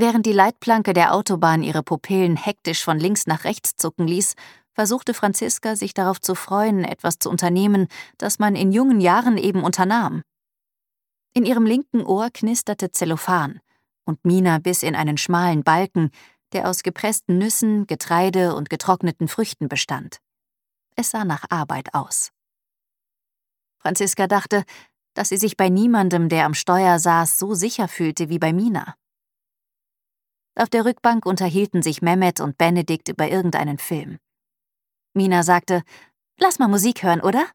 Während die Leitplanke der Autobahn ihre Pupillen hektisch von links nach rechts zucken ließ, versuchte Franziska, sich darauf zu freuen, etwas zu unternehmen, das man in jungen Jahren eben unternahm. In ihrem linken Ohr knisterte Zellophan, und Mina biss in einen schmalen Balken, der aus gepressten Nüssen, Getreide und getrockneten Früchten bestand. Es sah nach Arbeit aus. Franziska dachte, dass sie sich bei niemandem, der am Steuer saß, so sicher fühlte wie bei Mina. Auf der Rückbank unterhielten sich Mehmet und Benedikt über irgendeinen Film. Mina sagte, Lass mal Musik hören, oder?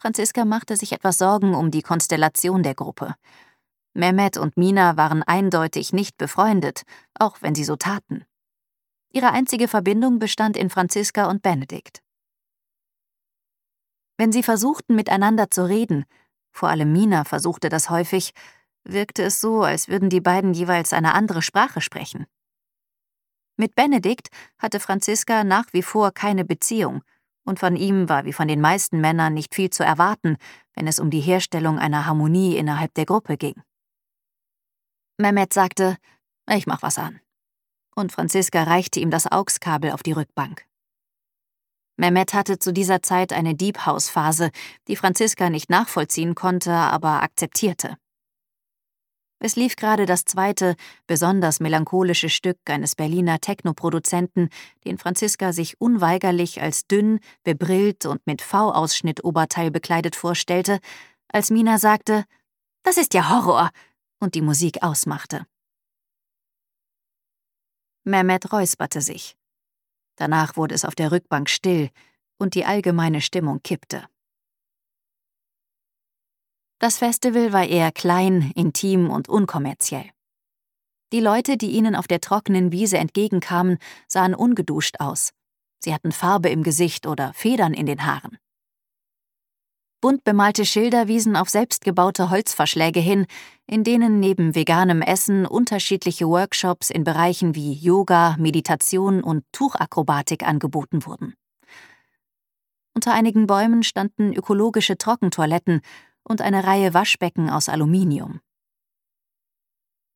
Franziska machte sich etwas Sorgen um die Konstellation der Gruppe. Mehmet und Mina waren eindeutig nicht befreundet, auch wenn sie so taten. Ihre einzige Verbindung bestand in Franziska und Benedikt. Wenn sie versuchten, miteinander zu reden, vor allem Mina versuchte das häufig, wirkte es so, als würden die beiden jeweils eine andere Sprache sprechen. Mit Benedikt hatte Franziska nach wie vor keine Beziehung, und von ihm war wie von den meisten Männern nicht viel zu erwarten, wenn es um die Herstellung einer Harmonie innerhalb der Gruppe ging. Mehmet sagte, ich mach was an. Und Franziska reichte ihm das AUX-Kabel auf die Rückbank. Mehmet hatte zu dieser Zeit eine Deep House-Phase, die Franziska nicht nachvollziehen konnte, aber akzeptierte. Es lief gerade das zweite, besonders melancholische Stück eines Berliner Technoproduzenten, den Franziska sich unweigerlich als dünn, bebrillt und mit V-Ausschnitt Oberteil bekleidet vorstellte, als Mina sagte, das ist ja Horror, und die Musik ausmachte. Mehmet räusperte sich. Danach wurde es auf der Rückbank still und die allgemeine Stimmung kippte. Das Festival war eher klein, intim und unkommerziell. Die Leute, die ihnen auf der trockenen Wiese entgegenkamen, sahen ungeduscht aus. Sie hatten Farbe im Gesicht oder Federn in den Haaren. Bunt bemalte Schilder wiesen auf selbstgebaute Holzverschläge hin, in denen neben veganem Essen unterschiedliche Workshops in Bereichen wie Yoga, Meditation und Tuchakrobatik angeboten wurden. Unter einigen Bäumen standen ökologische Trockentoiletten und eine Reihe Waschbecken aus Aluminium.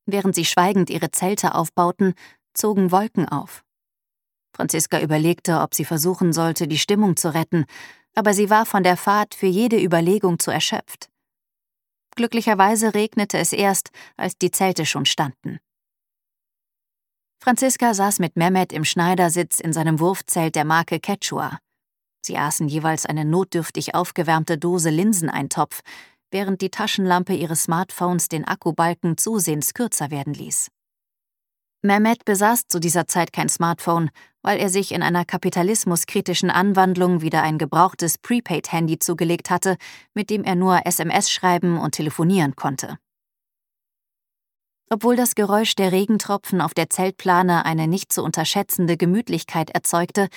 Während sie schweigend ihre Zelte aufbauten, zogen Wolken auf. Franziska überlegte, ob sie versuchen sollte, die Stimmung zu retten, aber sie war von der Fahrt für jede Überlegung zu erschöpft. Glücklicherweise regnete es erst, als die Zelte schon standen. Franziska saß mit Mehmet im Schneidersitz in seinem Wurfzelt der Marke Quechua. Sie aßen jeweils eine notdürftig aufgewärmte Dose Linseneintopf, während die Taschenlampe ihres Smartphones den Akkubalken zusehends kürzer werden ließ. Mehmet besaß zu dieser Zeit kein Smartphone, weil er sich in einer kapitalismuskritischen Anwandlung wieder ein gebrauchtes Prepaid-Handy zugelegt hatte, mit dem er nur SMS schreiben und telefonieren konnte. Obwohl das Geräusch der Regentropfen auf der Zeltplane eine nicht zu unterschätzende Gemütlichkeit erzeugte,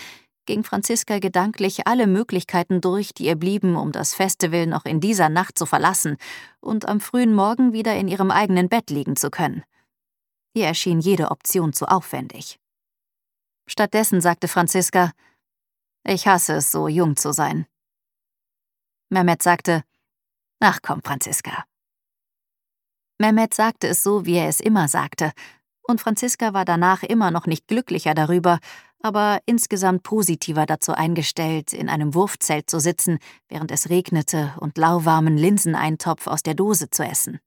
ging Franziska gedanklich alle Möglichkeiten durch, die ihr blieben, um das Festival noch in dieser Nacht zu verlassen und am frühen Morgen wieder in ihrem eigenen Bett liegen zu können. Ihr erschien jede Option zu aufwendig. Stattdessen sagte Franziska, ich hasse es, so jung zu sein. Mehmet sagte, Ach komm, Franziska. Mehmet sagte es so, wie er es immer sagte, und Franziska war danach immer noch nicht glücklicher darüber, aber insgesamt positiver dazu eingestellt, in einem Wurfzelt zu sitzen, während es regnete und lauwarmen Linseneintopf aus der Dose zu essen.